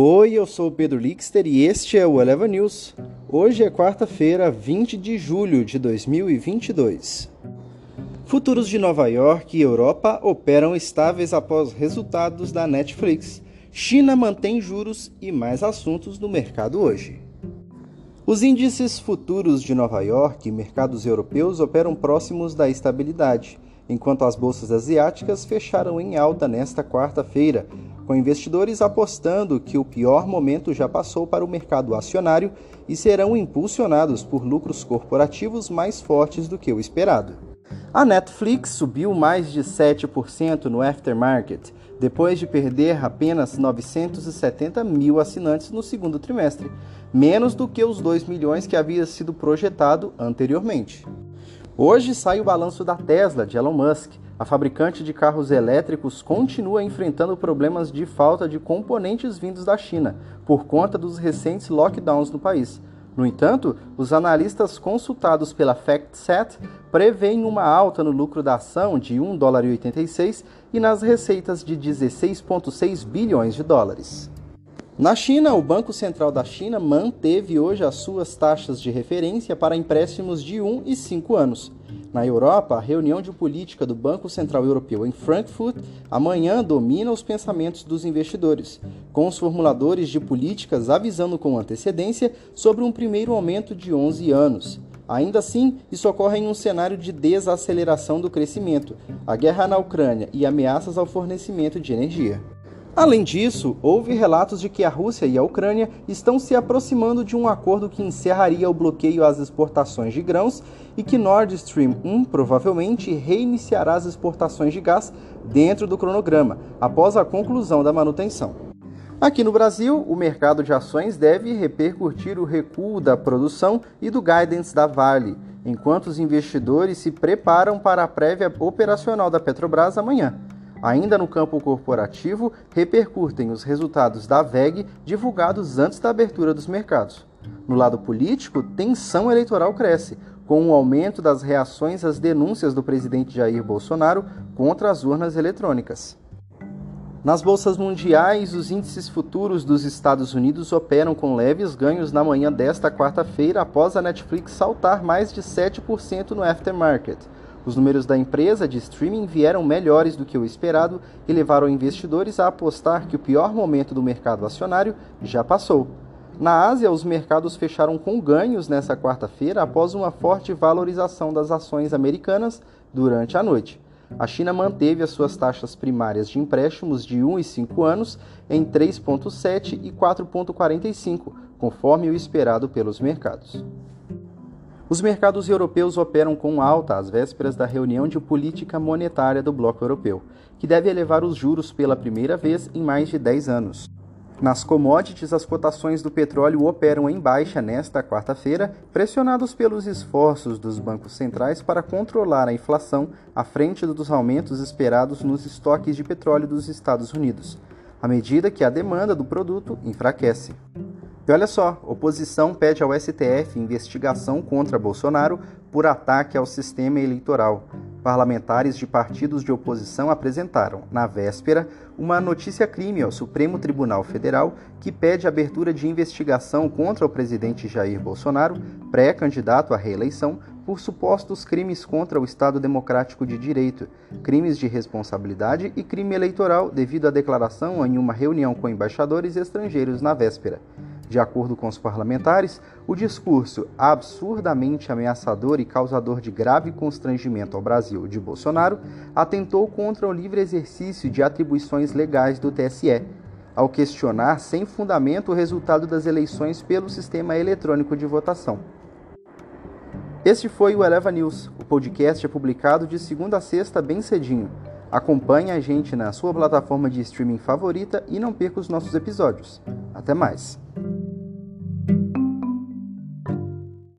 Oi, eu sou o Pedro Lixter e este é o Eleva News. Hoje é quarta-feira, 20 de julho de 2022. Futuros de Nova York e Europa operam estáveis após resultados da Netflix. China mantém juros e mais assuntos no mercado hoje. Os índices futuros de Nova York e mercados europeus operam próximos da estabilidade, enquanto as bolsas asiáticas fecharam em alta nesta quarta-feira, com investidores apostando que o pior momento já passou para o mercado acionário e serão impulsionados por lucros corporativos mais fortes do que o esperado. A Netflix subiu mais de 7% no aftermarket, depois de perder apenas 970 mil assinantes no segundo trimestre, menos do que os 2 milhões que havia sido projetado anteriormente. Hoje sai o balanço da Tesla de Elon Musk, a fabricante de carros elétricos continua enfrentando problemas de falta de componentes vindos da China, por conta dos recentes lockdowns no país. No entanto, os analistas consultados pela FactSet preveem uma alta no lucro da ação de 1 dólar e 86 e nas receitas de 16,6 bilhões de dólares. Na China, o Banco Central da China manteve hoje as suas taxas de referência para empréstimos de 1 e 5 anos. Na Europa, a reunião de política do Banco Central Europeu em Frankfurt amanhã domina os pensamentos dos investidores, com os formuladores de políticas avisando com antecedência sobre um primeiro aumento de 11 anos. Ainda assim, isso ocorre em um cenário de desaceleração do crescimento, a guerra na Ucrânia e ameaças ao fornecimento de energia. Além disso, houve relatos de que a Rússia e a Ucrânia estão se aproximando de um acordo que encerraria o bloqueio às exportações de grãos e que Nord Stream 1 provavelmente reiniciará as exportações de gás dentro do cronograma, após a conclusão da manutenção. Aqui no Brasil, o mercado de ações deve repercutir o recuo da produção e do guidance da Vale, enquanto os investidores se preparam para a prévia operacional da Petrobras amanhã. Ainda no campo corporativo, repercutem os resultados da VEG divulgados antes da abertura dos mercados. No lado político, tensão eleitoral cresce, com o aumento das reações às denúncias do presidente Jair Bolsonaro contra as urnas eletrônicas. Nas bolsas mundiais, os índices futuros dos Estados Unidos operam com leves ganhos na manhã desta quarta-feira após a Netflix saltar mais de 7% no aftermarket. Os números da empresa de streaming vieram melhores do que o esperado e levaram investidores a apostar que o pior momento do mercado acionário já passou. Na Ásia, os mercados fecharam com ganhos nesta quarta-feira após uma forte valorização das ações americanas durante a noite. A China manteve as suas taxas primárias de empréstimos de 1 e 5 anos em 3,7 e 4,45, conforme o esperado pelos mercados. Os mercados europeus operam com alta às vésperas da reunião de política monetária do Bloco Europeu, que deve elevar os juros pela primeira vez em mais de 10 anos. Nas commodities, as cotações do petróleo operam em baixa nesta quarta-feira, pressionados pelos esforços dos bancos centrais para controlar a inflação à frente dos aumentos esperados nos estoques de petróleo dos Estados Unidos, à medida que a demanda do produto enfraquece. E olha só, oposição pede ao STF investigação contra Bolsonaro por ataque ao sistema eleitoral. Parlamentares de partidos de oposição apresentaram, na véspera, uma notícia-crime ao Supremo Tribunal Federal que pede abertura de investigação contra o presidente Jair Bolsonaro, pré-candidato à reeleição, por supostos crimes contra o Estado Democrático de Direito, crimes de responsabilidade e crime eleitoral devido à declaração em uma reunião com embaixadores estrangeiros na véspera. De acordo com os parlamentares, o discurso absurdamente ameaçador e causador de grave constrangimento ao Brasil de Bolsonaro atentou contra o livre exercício de atribuições legais do TSE, ao questionar sem fundamento o resultado das eleições pelo sistema eletrônico de votação. Este foi o Eleva News. O podcast é publicado de segunda a sexta bem cedinho. Acompanhe a gente na sua plataforma de streaming favorita e não perca os nossos episódios. Até mais!